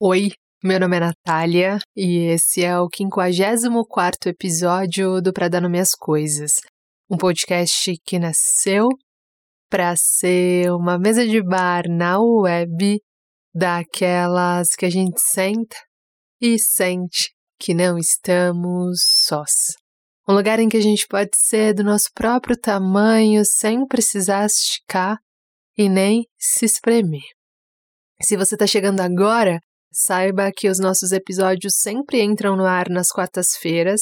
Oi, meu nome é Natália e esse é o 54 episódio do Pra Dar Nome às Coisas, um podcast que nasceu para ser uma mesa de bar na web daquelas que a gente senta e sente que não estamos sós. Um lugar em que a gente pode ser do nosso próprio tamanho sem precisar esticar e nem se espremer. Se você está chegando agora, Saiba que os nossos episódios sempre entram no ar nas quartas-feiras.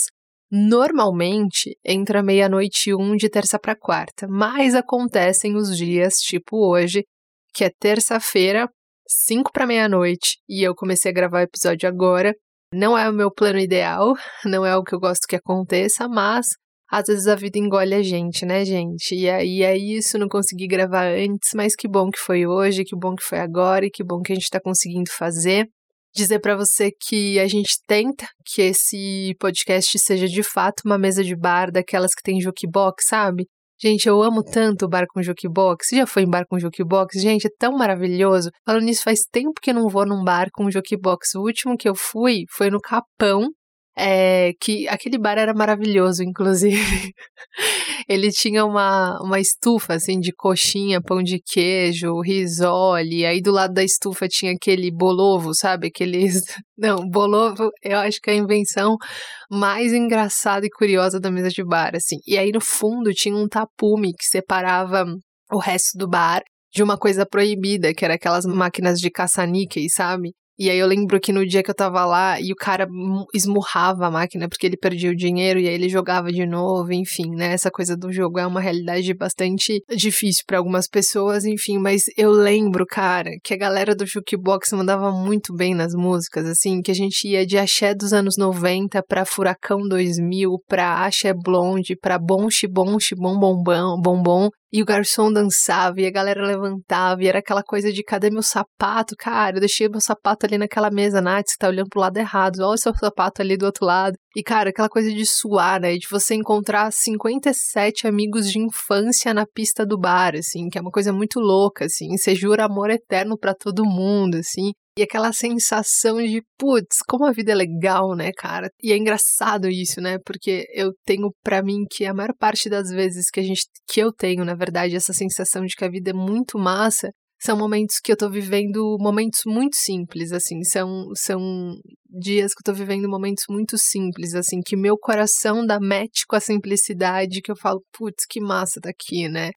Normalmente entra meia-noite e um de terça para quarta, mas acontecem os dias, tipo hoje, que é terça-feira, cinco para meia-noite, e eu comecei a gravar o episódio agora. Não é o meu plano ideal, não é o que eu gosto que aconteça, mas às vezes a vida engole a gente, né, gente? E aí é isso, não consegui gravar antes, mas que bom que foi hoje, que bom que foi agora e que bom que a gente está conseguindo fazer dizer para você que a gente tenta que esse podcast seja de fato uma mesa de bar daquelas que tem jukebox, sabe? Gente, eu amo tanto o bar com jukebox. Você já foi em bar com jukebox? Gente, é tão maravilhoso. Falando nisso, faz tempo que eu não vou num bar com jukebox. O último que eu fui foi no Capão, é, que aquele bar era maravilhoso, inclusive. Ele tinha uma, uma estufa, assim, de coxinha, pão de queijo, risole. Aí do lado da estufa tinha aquele bolovo, sabe? Aqueles. Não, bolovo eu acho que é a invenção mais engraçada e curiosa da mesa de bar, assim. E aí no fundo tinha um tapume que separava o resto do bar de uma coisa proibida, que era aquelas máquinas de caça-níqueis, sabe? E aí eu lembro que no dia que eu tava lá e o cara esmurrava a máquina porque ele perdia o dinheiro e aí ele jogava de novo, enfim, né? Essa coisa do jogo é uma realidade bastante difícil para algumas pessoas, enfim, mas eu lembro, cara, que a galera do jukebox mandava muito bem nas músicas, assim, que a gente ia de axé dos anos 90 para Furacão 2000, pra axé blonde, pra bom xibom, xibom bombom, e o garçom dançava e a galera levantava e era aquela coisa de cadê meu sapato? Cara, eu deixei meu sapato ali naquela mesa, Nath, você tá olhando pro lado errado, olha o seu sapato ali do outro lado. E cara, aquela coisa de suar, né? De você encontrar 57 amigos de infância na pista do bar, assim, que é uma coisa muito louca, assim. Você jura amor eterno para todo mundo, assim. E aquela sensação de, putz, como a vida é legal, né, cara? E é engraçado isso, né? Porque eu tenho para mim que a maior parte das vezes que a gente que eu tenho, na verdade, essa sensação de que a vida é muito massa, são momentos que eu tô vivendo momentos muito simples, assim, são são dias que eu tô vivendo momentos muito simples, assim, que meu coração dá match com a simplicidade, que eu falo, putz, que massa tá aqui, né?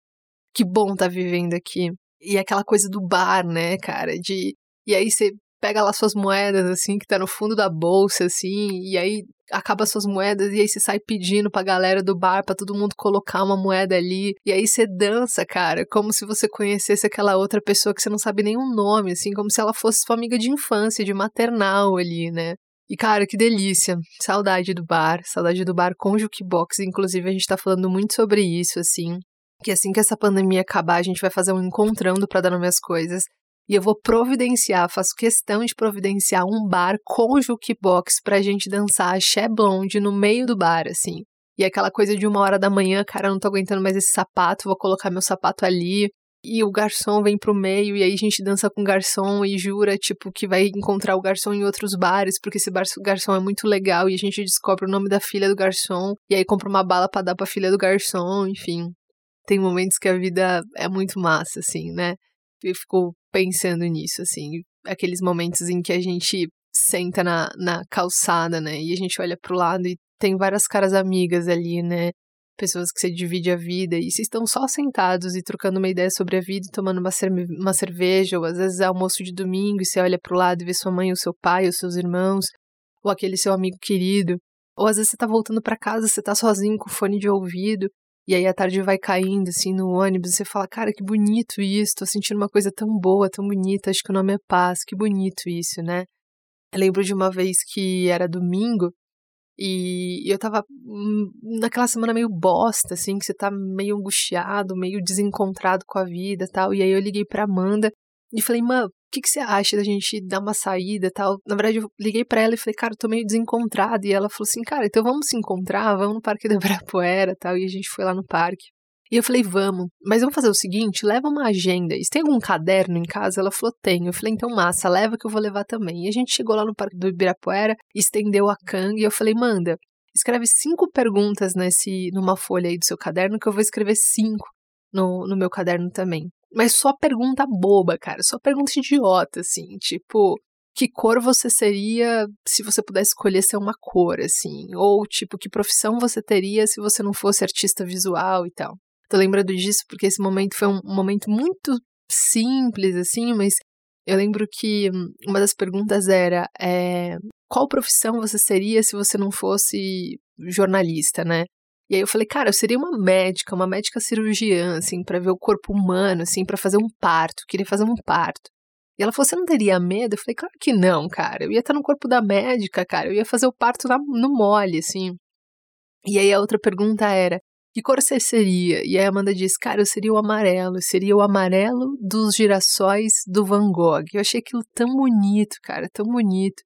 Que bom tá vivendo aqui. E aquela coisa do bar, né, cara, de e aí você pega lá suas moedas, assim, que tá no fundo da bolsa, assim, e aí acaba suas moedas, e aí você sai pedindo pra galera do bar pra todo mundo colocar uma moeda ali, e aí você dança, cara, como se você conhecesse aquela outra pessoa que você não sabe o nome, assim, como se ela fosse sua amiga de infância, de maternal ali, né? E, cara, que delícia. Saudade do bar, saudade do bar com jukebox. Inclusive, a gente tá falando muito sobre isso, assim. Que assim que essa pandemia acabar, a gente vai fazer um encontrando para dar nome às coisas. E eu vou providenciar, faço questão de providenciar um bar com jukebox pra gente dançar axé blonde no meio do bar, assim. E aquela coisa de uma hora da manhã, cara, não tô aguentando mais esse sapato, vou colocar meu sapato ali. E o garçom vem pro meio, e aí a gente dança com o garçom e jura, tipo, que vai encontrar o garçom em outros bares, porque esse garçom é muito legal, e a gente descobre o nome da filha do garçom, e aí compra uma bala para dar pra filha do garçom, enfim. Tem momentos que a vida é muito massa, assim, né? Eu fico pensando nisso, assim, aqueles momentos em que a gente senta na, na calçada, né, e a gente olha pro lado e tem várias caras amigas ali, né, pessoas que você divide a vida, e vocês estão só sentados e trocando uma ideia sobre a vida e tomando uma, uma cerveja, ou às vezes é almoço de domingo e você olha pro lado e vê sua mãe, ou seu pai, ou seus irmãos, ou aquele seu amigo querido, ou às vezes você tá voltando para casa, você tá sozinho com fone de ouvido, e aí a tarde vai caindo, assim, no ônibus, e você fala, cara, que bonito isso, tô sentindo uma coisa tão boa, tão bonita, acho que o nome é paz, que bonito isso, né? Eu lembro de uma vez que era domingo, e eu tava hum, naquela semana meio bosta, assim, que você tá meio angustiado, meio desencontrado com a vida tal. E aí eu liguei pra Amanda e falei, mano, que, que você acha da gente dar uma saída tal? Na verdade, eu liguei para ela e falei, cara, eu tô meio desencontrada. E ela falou assim, cara, então vamos se encontrar, vamos no Parque do Ibirapuera tal. E a gente foi lá no parque. E eu falei, vamos, mas vamos fazer o seguinte, leva uma agenda. E tem algum caderno em casa? Ela falou, tem. Eu falei, então massa, leva que eu vou levar também. E a gente chegou lá no Parque do Ibirapuera, estendeu a canga e eu falei, manda, escreve cinco perguntas nesse, numa folha aí do seu caderno que eu vou escrever cinco no, no meu caderno também. Mas só pergunta boba, cara, só pergunta idiota, assim, tipo, que cor você seria se você pudesse escolher ser uma cor, assim, ou tipo, que profissão você teria se você não fosse artista visual e tal. Tô lembrando disso porque esse momento foi um momento muito simples, assim, mas eu lembro que uma das perguntas era é, qual profissão você seria se você não fosse jornalista, né? E aí eu falei, cara, eu seria uma médica, uma médica cirurgiã, assim, para ver o corpo humano, assim, para fazer um parto, queria fazer um parto. E ela falou, você não teria medo? Eu falei, claro que não, cara. Eu ia estar no corpo da médica, cara. Eu ia fazer o parto no mole, assim. E aí a outra pergunta era, que cor você seria? E aí a Amanda disse, cara, eu seria o amarelo, seria o amarelo dos girassóis do Van Gogh. Eu achei aquilo tão bonito, cara, tão bonito.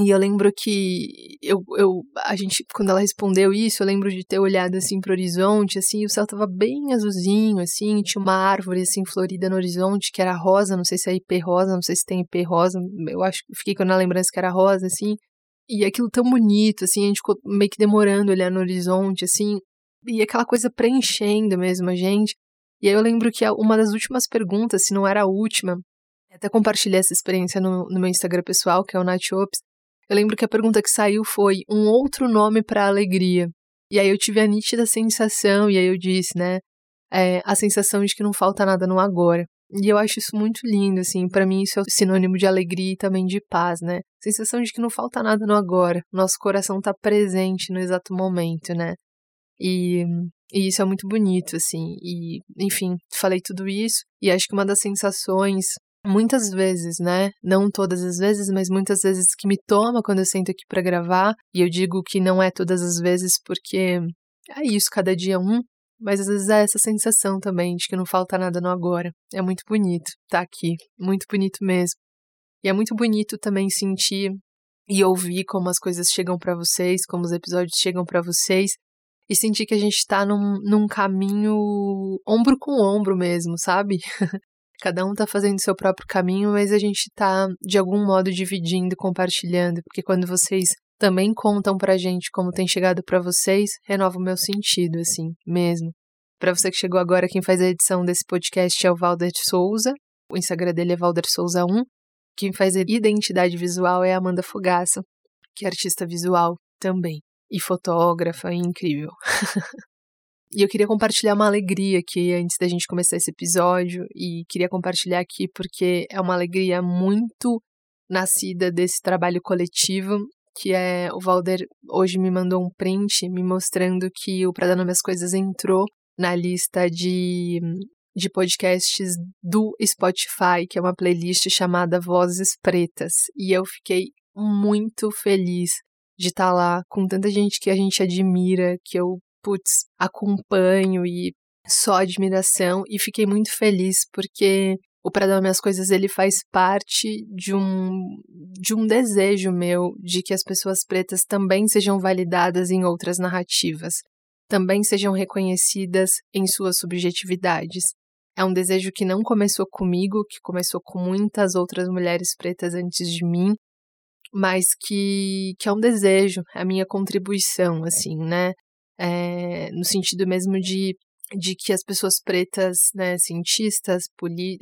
E eu lembro que eu, eu, a gente, quando ela respondeu isso, eu lembro de ter olhado assim pro horizonte, assim, o céu tava bem azulzinho, assim, tinha uma árvore assim florida no horizonte que era rosa, não sei se é IP rosa, não sei se tem IP rosa, eu acho que fiquei com a lembrança que era rosa, assim. E aquilo tão bonito, assim, a gente ficou meio que demorando olhar no horizonte, assim, e aquela coisa preenchendo mesmo a gente. E aí eu lembro que uma das últimas perguntas, se não era a última, até compartilhei essa experiência no, no meu Instagram pessoal, que é o Nath Ops. Eu lembro que a pergunta que saiu foi um outro nome para alegria. E aí eu tive a nítida sensação, e aí eu disse, né, é, a sensação de que não falta nada no agora. E eu acho isso muito lindo, assim, para mim isso é sinônimo de alegria e também de paz, né? Sensação de que não falta nada no agora. Nosso coração tá presente no exato momento, né? E, e isso é muito bonito, assim. E, enfim, falei tudo isso. E acho que uma das sensações, muitas vezes, né? Não todas as vezes, mas muitas vezes que me toma quando eu sento aqui para gravar. E eu digo que não é todas as vezes porque é isso, cada dia um. Mas às vezes é essa sensação também de que não falta nada no agora. É muito bonito estar tá aqui, muito bonito mesmo. E é muito bonito também sentir e ouvir como as coisas chegam para vocês, como os episódios chegam para vocês e sentir que a gente tá num, num caminho ombro com ombro mesmo, sabe? Cada um tá fazendo seu próprio caminho, mas a gente tá de algum modo dividindo, compartilhando, porque quando vocês também contam pra gente como tem chegado para vocês, renova o meu sentido, assim, mesmo. Para você que chegou agora, quem faz a edição desse podcast é o Valder Souza. O Instagram dele é Valder Souza 1. Quem faz a identidade visual é a Amanda Fogaça, que é artista visual também e fotógrafa, incrível. e eu queria compartilhar uma alegria aqui antes da gente começar esse episódio e queria compartilhar aqui porque é uma alegria muito nascida desse trabalho coletivo que é o Valder hoje me mandou um print me mostrando que o Pra Dar Nome às Coisas entrou na lista de, de podcasts do Spotify, que é uma playlist chamada Vozes Pretas. E eu fiquei muito feliz de estar tá lá com tanta gente que a gente admira, que eu, putz, acompanho e só admiração e fiquei muito feliz porque o Pra Dar Minhas Coisas ele faz parte de um, de um desejo meu de que as pessoas pretas também sejam validadas em outras narrativas, também sejam reconhecidas em suas subjetividades. É um desejo que não começou comigo, que começou com muitas outras mulheres pretas antes de mim, mas que, que é um desejo, é a minha contribuição, assim, né? É, no sentido mesmo de, de que as pessoas pretas, né, cientistas,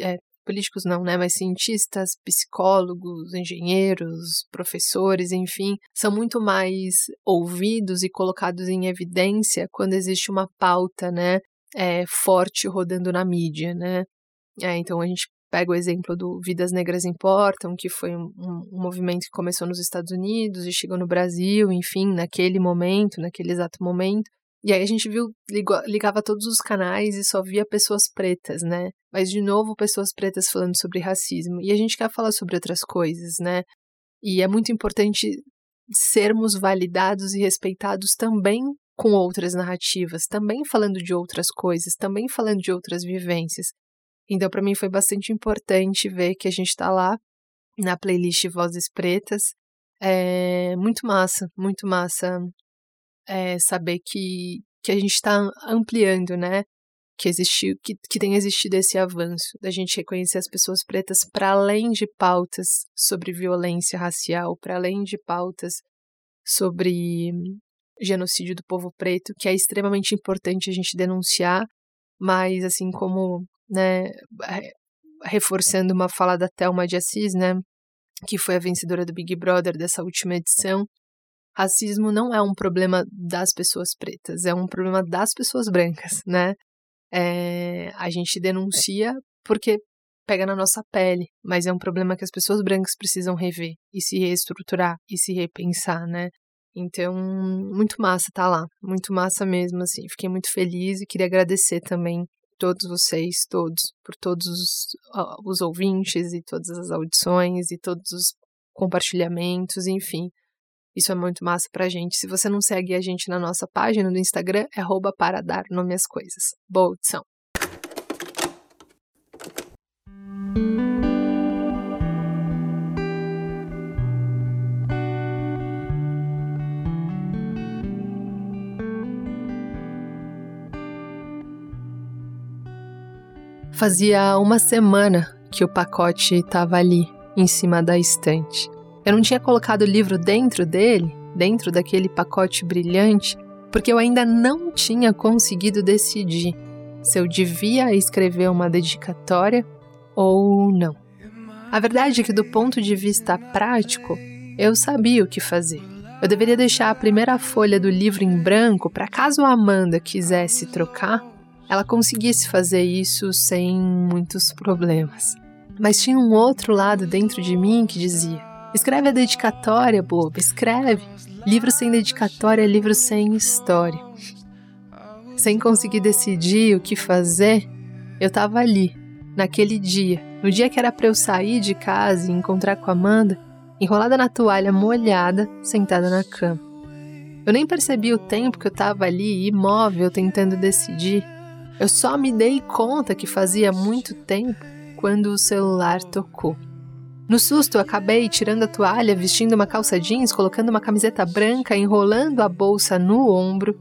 é, políticos não, né, mas cientistas, psicólogos, engenheiros, professores, enfim, são muito mais ouvidos e colocados em evidência quando existe uma pauta, né, é, forte rodando na mídia, né. É, então a gente pega o exemplo do Vidas Negras Importam, que foi um, um, movimento que começou nos Estados Unidos e chegou no Brasil, enfim, naquele momento, naquele exato momento. E aí a gente viu, ligava todos os canais e só via pessoas pretas, né? Mas de novo, pessoas pretas falando sobre racismo. E a gente quer falar sobre outras coisas, né? E é muito importante sermos validados e respeitados também com outras narrativas, também falando de outras coisas, também falando de outras vivências. Então, para mim foi bastante importante ver que a gente está lá na playlist Vozes Pretas. É muito massa, muito massa é, saber que, que a gente está ampliando, né? que existiu, que, que tem existido esse avanço da gente reconhecer as pessoas pretas para além de pautas sobre violência racial, para além de pautas sobre genocídio do povo preto, que é extremamente importante a gente denunciar, mas assim como, né, reforçando uma fala da Thelma de Assis, né, que foi a vencedora do Big Brother dessa última edição, racismo não é um problema das pessoas pretas, é um problema das pessoas brancas, né? É, a gente denuncia porque pega na nossa pele, mas é um problema que as pessoas brancas precisam rever e se reestruturar e se repensar, né? Então, muito massa tá lá, muito massa mesmo, assim. Fiquei muito feliz e queria agradecer também todos vocês, todos, por todos os, os ouvintes e todas as audições e todos os compartilhamentos, enfim. Isso é muito massa pra gente. Se você não segue a gente na nossa página do Instagram, é arroba para dar nome às coisas. Boa audição! Fazia uma semana que o pacote estava ali, em cima da estante. Eu não tinha colocado o livro dentro dele, dentro daquele pacote brilhante, porque eu ainda não tinha conseguido decidir se eu devia escrever uma dedicatória ou não. A verdade é que, do ponto de vista prático, eu sabia o que fazer. Eu deveria deixar a primeira folha do livro em branco para caso a Amanda quisesse trocar, ela conseguisse fazer isso sem muitos problemas. Mas tinha um outro lado dentro de mim que dizia: escreve a dedicatória, boba, escreve. Livro sem dedicatória é livro sem história. Sem conseguir decidir o que fazer, eu estava ali, naquele dia, no dia que era para eu sair de casa e encontrar com a Amanda, enrolada na toalha molhada, sentada na cama. Eu nem percebi o tempo que eu estava ali, imóvel, tentando decidir eu só me dei conta que fazia muito tempo quando o celular tocou. No susto, acabei tirando a toalha, vestindo uma calça jeans, colocando uma camiseta branca, enrolando a bolsa no ombro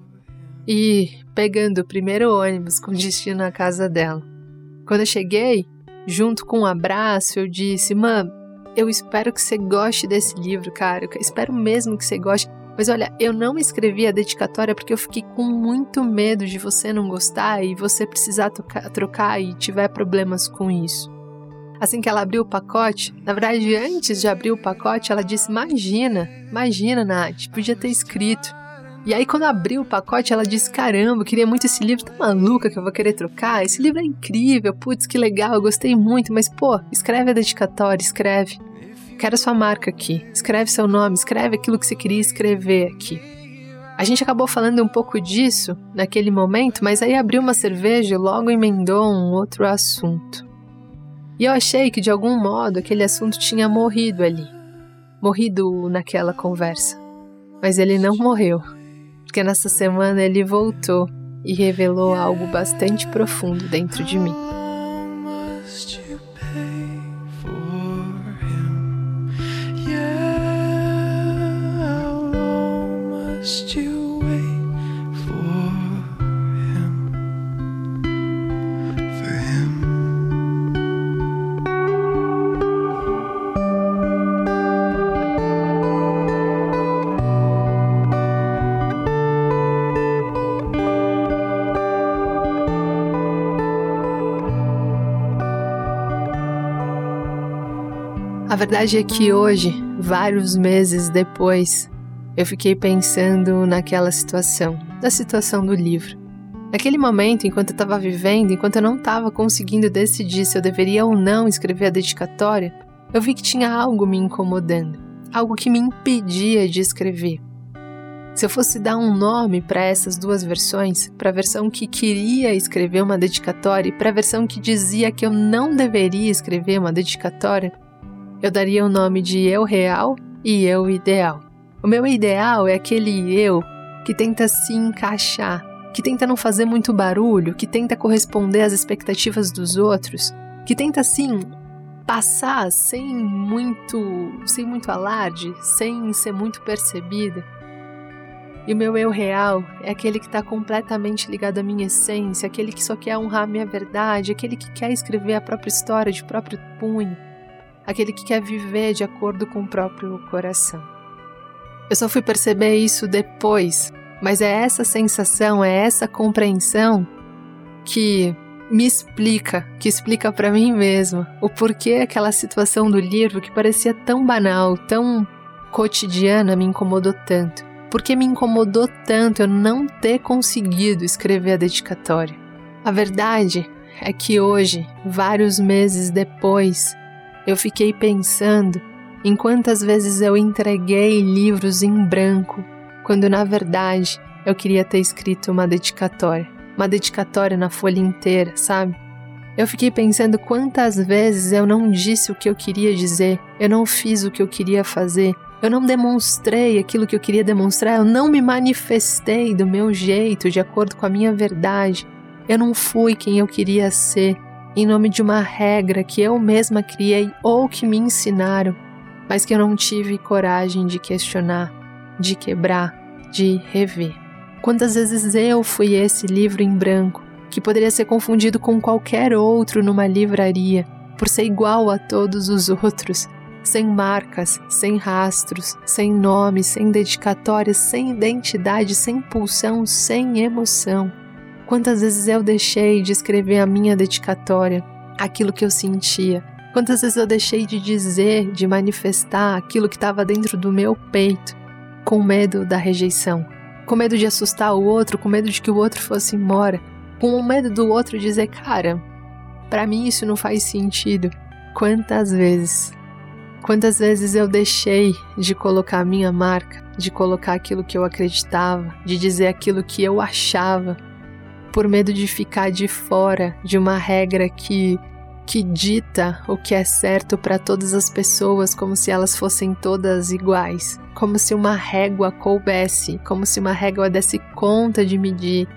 e pegando o primeiro ônibus com destino à casa dela. Quando eu cheguei, junto com um abraço, eu disse: Mãe, eu espero que você goste desse livro, cara. Eu espero mesmo que você goste. Mas olha, eu não escrevi a dedicatória porque eu fiquei com muito medo de você não gostar e você precisar trocar e tiver problemas com isso. Assim que ela abriu o pacote, na verdade, antes de abrir o pacote, ela disse: Imagina, imagina, Nath, podia ter escrito. E aí, quando abriu o pacote, ela disse: Caramba, eu queria muito esse livro, tá maluca que eu vou querer trocar? Esse livro é incrível, putz, que legal, eu gostei muito, mas pô, escreve a dedicatória, escreve. Quero sua marca aqui. Escreve seu nome, escreve aquilo que você queria escrever aqui. A gente acabou falando um pouco disso naquele momento, mas aí abriu uma cerveja e logo emendou um outro assunto. E eu achei que de algum modo aquele assunto tinha morrido ali. Morrido naquela conversa. Mas ele não morreu, porque nessa semana ele voltou e revelou algo bastante profundo dentro de mim. Verdade é que hoje, vários meses depois, eu fiquei pensando naquela situação, na situação do livro. Naquele momento, enquanto eu estava vivendo, enquanto eu não estava conseguindo decidir se eu deveria ou não escrever a dedicatória, eu vi que tinha algo me incomodando, algo que me impedia de escrever. Se eu fosse dar um nome para essas duas versões, para a versão que queria escrever uma dedicatória e para a versão que dizia que eu não deveria escrever uma dedicatória, eu daria o nome de eu real e eu ideal. O meu ideal é aquele eu que tenta se encaixar, que tenta não fazer muito barulho, que tenta corresponder às expectativas dos outros, que tenta assim passar sem muito, sem muito alarde, sem ser muito percebida. E o meu eu real é aquele que está completamente ligado à minha essência, aquele que só quer honrar a minha verdade, aquele que quer escrever a própria história de próprio punho, aquele que quer viver de acordo com o próprio coração. Eu só fui perceber isso depois, mas é essa sensação, é essa compreensão que me explica, que explica para mim mesma o porquê aquela situação do livro que parecia tão banal, tão cotidiana me incomodou tanto. Porque me incomodou tanto eu não ter conseguido escrever a dedicatória. A verdade é que hoje, vários meses depois, eu fiquei pensando em quantas vezes eu entreguei livros em branco, quando na verdade eu queria ter escrito uma dedicatória uma dedicatória na folha inteira, sabe? Eu fiquei pensando quantas vezes eu não disse o que eu queria dizer, eu não fiz o que eu queria fazer, eu não demonstrei aquilo que eu queria demonstrar, eu não me manifestei do meu jeito, de acordo com a minha verdade, eu não fui quem eu queria ser, em nome de uma regra que eu mesma criei ou que me ensinaram, mas que eu não tive coragem de questionar, de quebrar, de rever. Quantas vezes eu fui esse livro em branco, que poderia ser confundido com qualquer outro numa livraria, por ser igual a todos os outros, sem marcas, sem rastros, sem nome, sem dedicatórias, sem identidade, sem pulsão, sem emoção. Quantas vezes eu deixei de escrever a minha dedicatória, aquilo que eu sentia? Quantas vezes eu deixei de dizer, de manifestar aquilo que estava dentro do meu peito, com medo da rejeição? com medo de assustar o outro, com medo de que o outro fosse embora, com medo do outro dizer, cara, para mim isso não faz sentido. Quantas vezes? Quantas vezes eu deixei de colocar a minha marca, de colocar aquilo que eu acreditava, de dizer aquilo que eu achava, por medo de ficar de fora de uma regra que que dita o que é certo para todas as pessoas como se elas fossem todas iguais, como se uma régua coubesse, como se uma régua desse conta de medir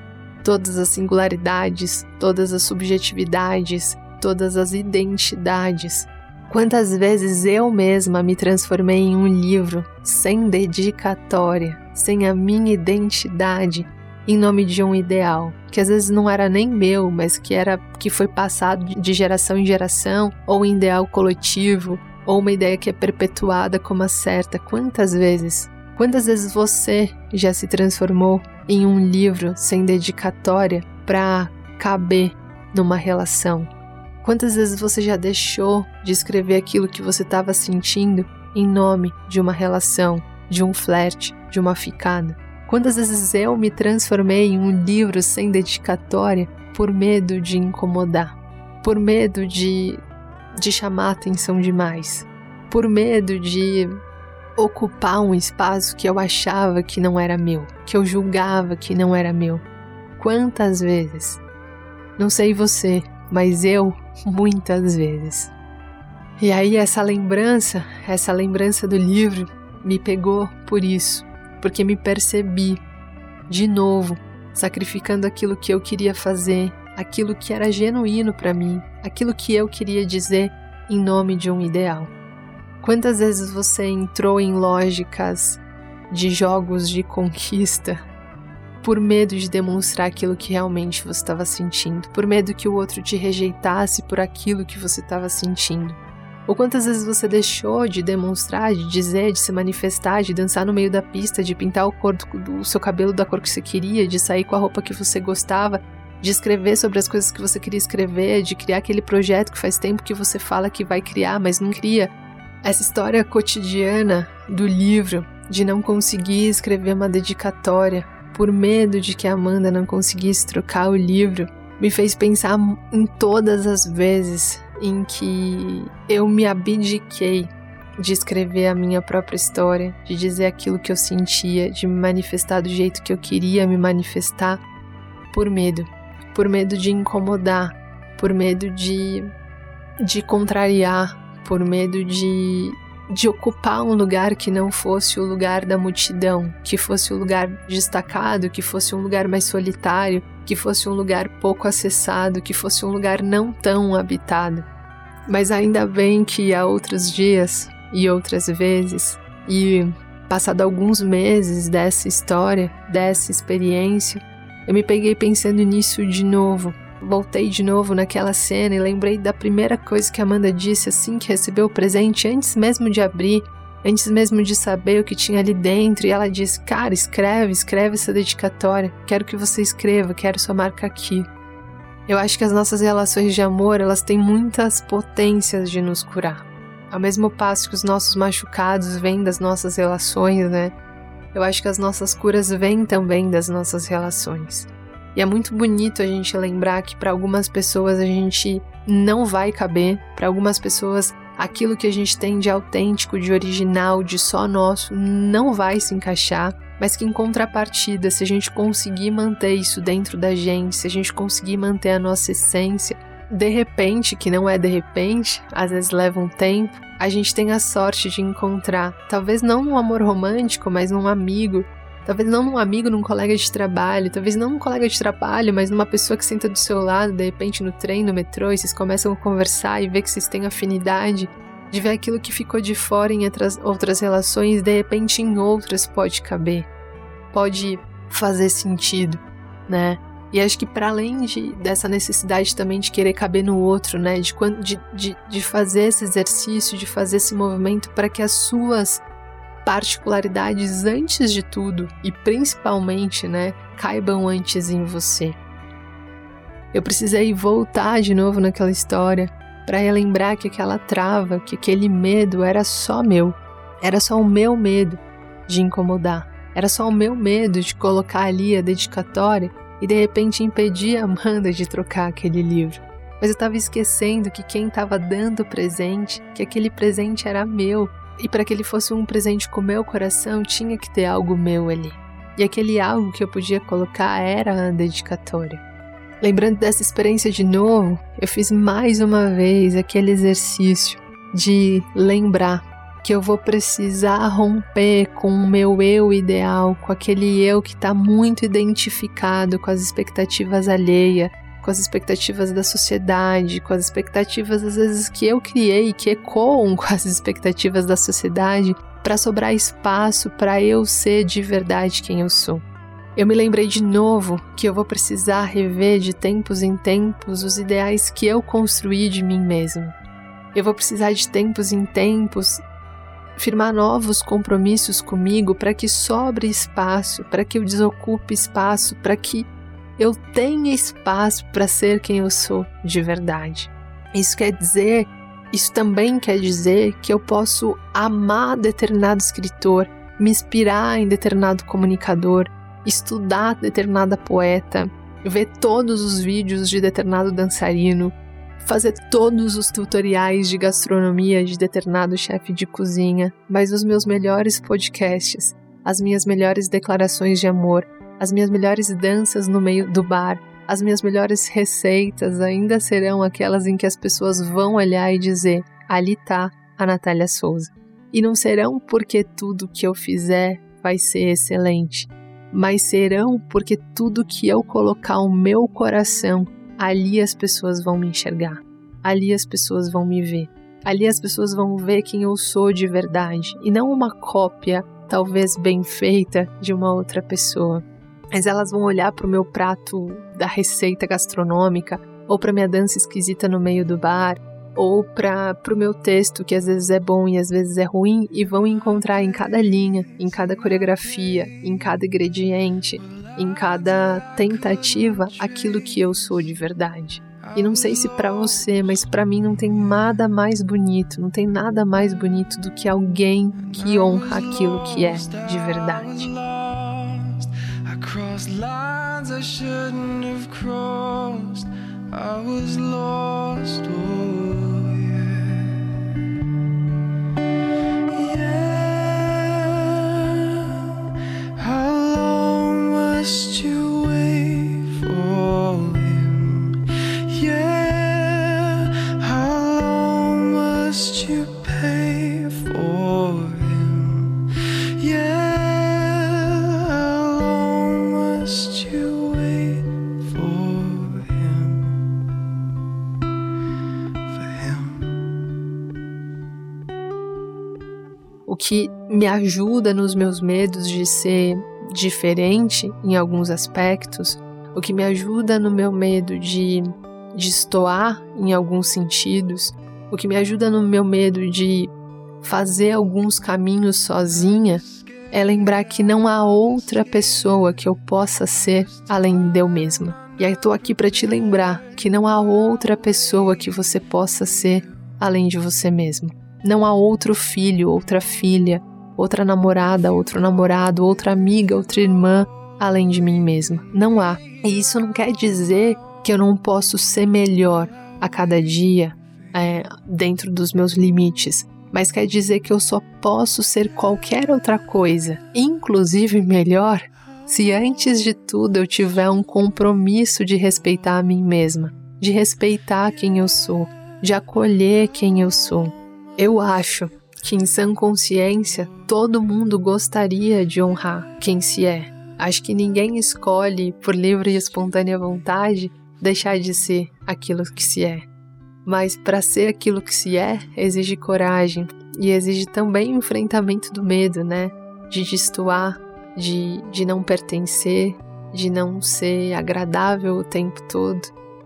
todas as singularidades, todas as subjetividades, todas as identidades. Quantas vezes eu mesma me transformei em um livro sem dedicatória, sem a minha identidade, em nome de um ideal, que às vezes não era nem meu, mas que era que foi passado de geração em geração, ou um ideal coletivo, ou uma ideia que é perpetuada como a certa. Quantas vezes? Quantas vezes você já se transformou em um livro sem dedicatória para caber numa relação? Quantas vezes você já deixou de escrever aquilo que você estava sentindo em nome de uma relação, de um flerte, de uma ficada? Quantas vezes eu me transformei em um livro sem dedicatória por medo de incomodar, por medo de, de chamar atenção demais, por medo de ocupar um espaço que eu achava que não era meu, que eu julgava que não era meu. Quantas vezes? Não sei você, mas eu muitas vezes. E aí essa lembrança, essa lembrança do livro me pegou por isso porque me percebi de novo sacrificando aquilo que eu queria fazer, aquilo que era genuíno para mim, aquilo que eu queria dizer em nome de um ideal. Quantas vezes você entrou em lógicas de jogos de conquista por medo de demonstrar aquilo que realmente você estava sentindo, por medo que o outro te rejeitasse por aquilo que você estava sentindo? Ou quantas vezes você deixou de demonstrar, de dizer, de se manifestar, de dançar no meio da pista, de pintar o, cor do, seu cabelo da cor que você queria, de sair com a roupa que você gostava, de escrever sobre as coisas que você queria escrever, de criar aquele projeto que faz tempo que você fala que vai criar, mas não cria. Essa história cotidiana do livro, de não conseguir escrever uma dedicatória, por medo de que a Amanda não conseguisse trocar o livro, me fez pensar em todas as vezes em que eu me abdiquei de escrever a minha própria história, de dizer aquilo que eu sentia, de me manifestar do jeito que eu queria me manifestar, por medo, por medo de incomodar, por medo de de contrariar, por medo de de ocupar um lugar que não fosse o lugar da multidão, que fosse o lugar destacado, que fosse um lugar mais solitário, que fosse um lugar pouco acessado, que fosse um lugar não tão habitado. Mas ainda bem que há outros dias e outras vezes, e passado alguns meses dessa história, dessa experiência, eu me peguei pensando nisso de novo. Voltei de novo naquela cena e lembrei da primeira coisa que Amanda disse assim que recebeu o presente, antes mesmo de abrir, antes mesmo de saber o que tinha ali dentro. E ela disse: Cara, escreve, escreve essa dedicatória. Quero que você escreva, quero sua marca aqui. Eu acho que as nossas relações de amor, elas têm muitas potências de nos curar. Ao mesmo passo que os nossos machucados vêm das nossas relações, né? Eu acho que as nossas curas vêm também das nossas relações. E é muito bonito a gente lembrar que para algumas pessoas a gente não vai caber, para algumas pessoas aquilo que a gente tem de autêntico, de original, de só nosso, não vai se encaixar, mas que em contrapartida, se a gente conseguir manter isso dentro da gente, se a gente conseguir manter a nossa essência, de repente, que não é de repente, às vezes leva um tempo, a gente tem a sorte de encontrar, talvez não num amor romântico, mas num amigo Talvez não num amigo, num colega de trabalho, talvez não num colega de trabalho, mas numa pessoa que senta do seu lado, de repente no trem, no metrô, e vocês começam a conversar e ver que vocês têm afinidade, de ver aquilo que ficou de fora em outras, relações, de repente em outras pode caber, pode fazer sentido, né? E acho que para além de, dessa necessidade também de querer caber no outro, né? De, de, de fazer esse exercício, de fazer esse movimento para que as suas particularidades antes de tudo e principalmente, né, caibam antes em você. Eu precisei voltar de novo naquela história para relembrar que aquela trava, que aquele medo era só meu. Era só o meu medo de incomodar. Era só o meu medo de colocar ali a dedicatória e de repente impedir a Amanda de trocar aquele livro. Mas eu estava esquecendo que quem estava dando o presente, que aquele presente era meu, e para que ele fosse um presente com meu coração, tinha que ter algo meu ali. E aquele algo que eu podia colocar era a dedicatória. Lembrando dessa experiência de novo, eu fiz mais uma vez aquele exercício de lembrar que eu vou precisar romper com o meu eu ideal, com aquele eu que está muito identificado com as expectativas alheias, com as expectativas da sociedade, com as expectativas às vezes que eu criei, que ecoam com as expectativas da sociedade, para sobrar espaço para eu ser de verdade quem eu sou. Eu me lembrei de novo que eu vou precisar rever de tempos em tempos os ideais que eu construí de mim mesmo. Eu vou precisar de tempos em tempos firmar novos compromissos comigo para que sobre espaço, para que eu desocupe espaço, para que eu tenha espaço para ser quem eu sou de verdade. Isso quer dizer, isso também quer dizer que eu posso amar determinado escritor, me inspirar em determinado comunicador, estudar determinada poeta, ver todos os vídeos de determinado dançarino, fazer todos os tutoriais de gastronomia de determinado chefe de cozinha, mas os meus melhores podcasts, as minhas melhores declarações de amor, as minhas melhores danças no meio do bar, as minhas melhores receitas ainda serão aquelas em que as pessoas vão olhar e dizer: ali tá a Natália Souza. E não serão porque tudo que eu fizer vai ser excelente, mas serão porque tudo que eu colocar o meu coração, ali as pessoas vão me enxergar, ali as pessoas vão me ver, ali as pessoas vão ver quem eu sou de verdade e não uma cópia, talvez bem feita, de uma outra pessoa mas elas vão olhar para o meu prato da receita gastronômica, ou para minha dança esquisita no meio do bar, ou para o meu texto, que às vezes é bom e às vezes é ruim, e vão encontrar em cada linha, em cada coreografia, em cada ingrediente, em cada tentativa, aquilo que eu sou de verdade. E não sei se para você, mas para mim não tem nada mais bonito, não tem nada mais bonito do que alguém que honra aquilo que é de verdade. Crossed lines I shouldn't have crossed. I was lost. Oh. Que me ajuda nos meus medos de ser diferente em alguns aspectos, o que me ajuda no meu medo de destoar em alguns sentidos, o que me ajuda no meu medo de fazer alguns caminhos sozinha, é lembrar que não há outra pessoa que eu possa ser além de eu mesma. E aí estou aqui para te lembrar que não há outra pessoa que você possa ser além de você mesmo. Não há outro filho, outra filha, outra namorada, outro namorado, outra amiga, outra irmã além de mim mesma. Não há. E isso não quer dizer que eu não posso ser melhor a cada dia é, dentro dos meus limites mas quer dizer que eu só posso ser qualquer outra coisa, inclusive melhor, se antes de tudo eu tiver um compromisso de respeitar a mim mesma, de respeitar quem eu sou, de acolher quem eu sou. Eu acho que em sã consciência todo mundo gostaria de honrar quem se é. Acho que ninguém escolhe, por livre e espontânea vontade, deixar de ser aquilo que se é. Mas para ser aquilo que se é, exige coragem e exige também enfrentamento do medo, né? De destoar, de, de não pertencer, de não ser agradável o tempo todo.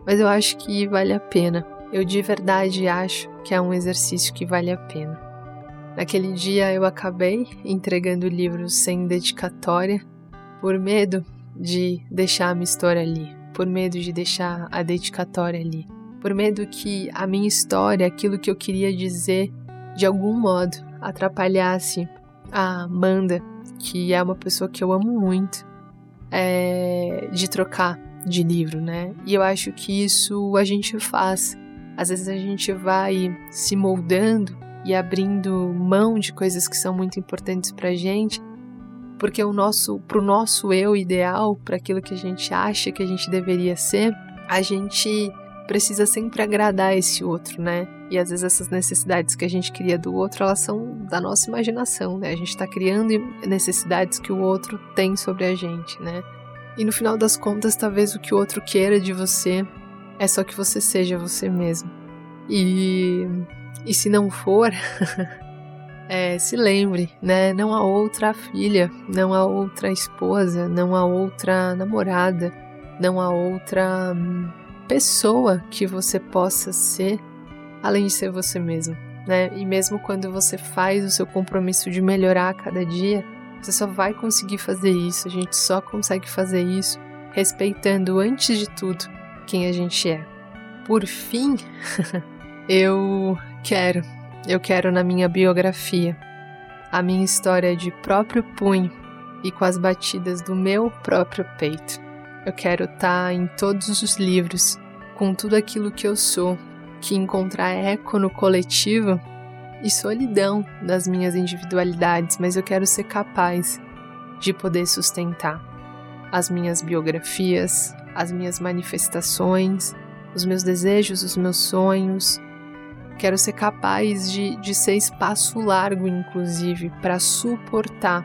Mas eu acho que vale a pena. Eu de verdade acho que é um exercício que vale a pena. Naquele dia eu acabei entregando livro sem dedicatória por medo de deixar a minha história ali, por medo de deixar a dedicatória ali por medo que a minha história, aquilo que eu queria dizer, de algum modo atrapalhasse a Amanda, que é uma pessoa que eu amo muito, é, de trocar de livro, né? E eu acho que isso a gente faz. Às vezes a gente vai se moldando e abrindo mão de coisas que são muito importantes pra gente, porque o nosso, pro nosso eu ideal, para aquilo que a gente acha que a gente deveria ser, a gente precisa sempre agradar esse outro, né? E às vezes essas necessidades que a gente cria do outro, elas são da nossa imaginação, né? A gente está criando necessidades que o outro tem sobre a gente, né? E no final das contas, talvez o que o outro queira de você é só que você seja você mesmo. E, e se não for, é, se lembre, né? Não há outra filha, não há outra esposa, não há outra namorada, não há outra hum, pessoa que você possa ser, além de ser você mesmo, né? E mesmo quando você faz o seu compromisso de melhorar a cada dia, você só vai conseguir fazer isso, a gente só consegue fazer isso respeitando antes de tudo quem a gente é. Por fim, eu quero, eu quero na minha biografia a minha história de próprio punho e com as batidas do meu próprio peito. Eu quero estar tá em todos os livros com tudo aquilo que eu sou, que encontrar eco no coletivo e solidão das minhas individualidades, mas eu quero ser capaz de poder sustentar as minhas biografias, as minhas manifestações, os meus desejos, os meus sonhos. Quero ser capaz de, de ser espaço largo, inclusive, para suportar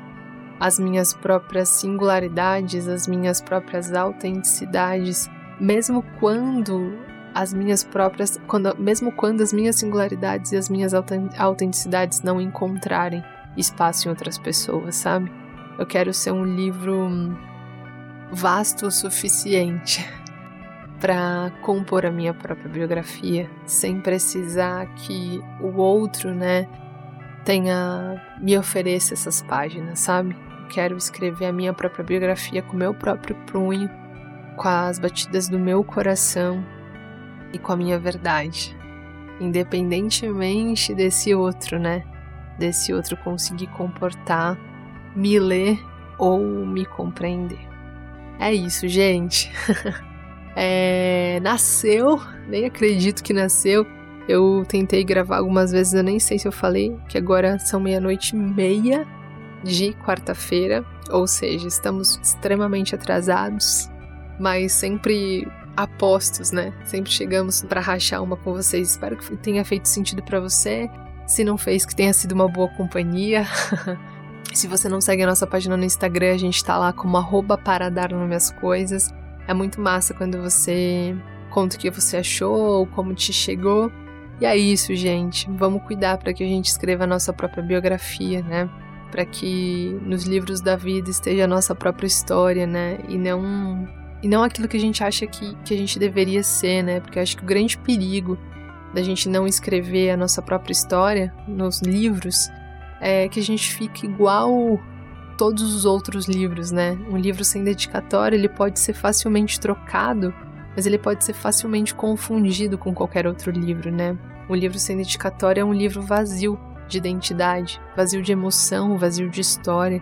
as minhas próprias singularidades, as minhas próprias autenticidades mesmo quando as minhas próprias, quando, mesmo quando as minhas singularidades e as minhas autenticidades não encontrarem espaço em outras pessoas, sabe? Eu quero ser um livro vasto o suficiente para compor a minha própria biografia, sem precisar que o outro, né, tenha me ofereça essas páginas, sabe? Quero escrever a minha própria biografia com meu próprio punho com as batidas do meu coração e com a minha verdade, independentemente desse outro, né? Desse outro conseguir comportar, me ler ou me compreender. É isso, gente. é, nasceu, nem acredito que nasceu. Eu tentei gravar algumas vezes, eu nem sei se eu falei, que agora são meia-noite e meia de quarta-feira, ou seja, estamos extremamente atrasados mas sempre apostos, né? Sempre chegamos para rachar uma com vocês. Espero que tenha feito sentido para você. Se não fez, que tenha sido uma boa companhia. Se você não segue a nossa página no Instagram, a gente tá lá como arroba para dar nome às coisas. É muito massa quando você conta o que você achou ou como te chegou. E é isso, gente. Vamos cuidar para que a gente escreva a nossa própria biografia, né? Para que nos livros da vida esteja a nossa própria história, né? E não e não aquilo que a gente acha que, que a gente deveria ser, né? Porque eu acho que o grande perigo da gente não escrever a nossa própria história nos livros é que a gente fique igual todos os outros livros, né? Um livro sem dedicatória, ele pode ser facilmente trocado mas ele pode ser facilmente confundido com qualquer outro livro, né? Um livro sem dedicatória é um livro vazio de identidade, vazio de emoção, vazio de história,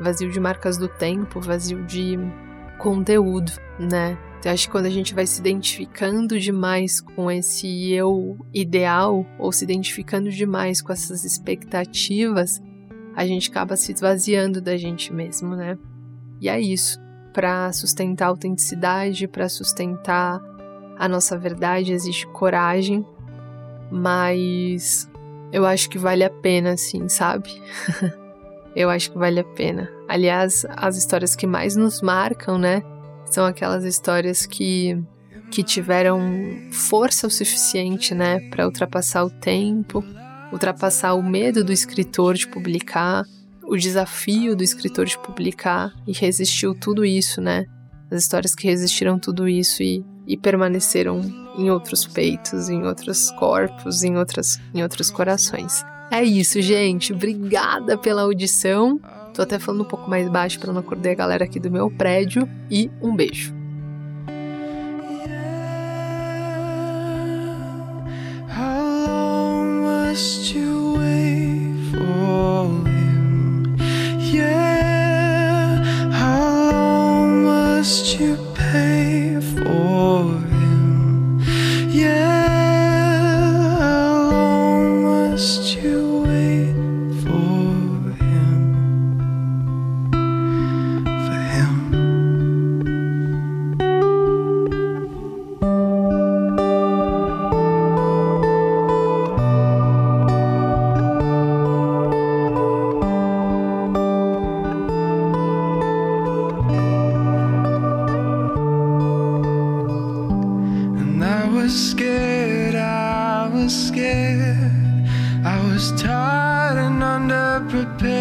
vazio de marcas do tempo, vazio de conteúdo, né? Então, acho que quando a gente vai se identificando demais com esse eu ideal ou se identificando demais com essas expectativas, a gente acaba se esvaziando da gente mesmo, né? E é isso para sustentar a autenticidade, para sustentar a nossa verdade, existe coragem, mas eu acho que vale a pena, assim, sabe? eu acho que vale a pena. Aliás, as histórias que mais nos marcam, né, são aquelas histórias que que tiveram força o suficiente, né, para ultrapassar o tempo, ultrapassar o medo do escritor de publicar, o desafio do escritor de publicar e resistiu tudo isso, né? As histórias que resistiram tudo isso e, e permaneceram em outros peitos, em outros corpos, em, outras, em outros corações. É isso, gente. Obrigada pela audição. Tô até falando um pouco mais baixo para não acordar a galera aqui do meu prédio. E um beijo. was scared, I was scared. I was tired and underprepared.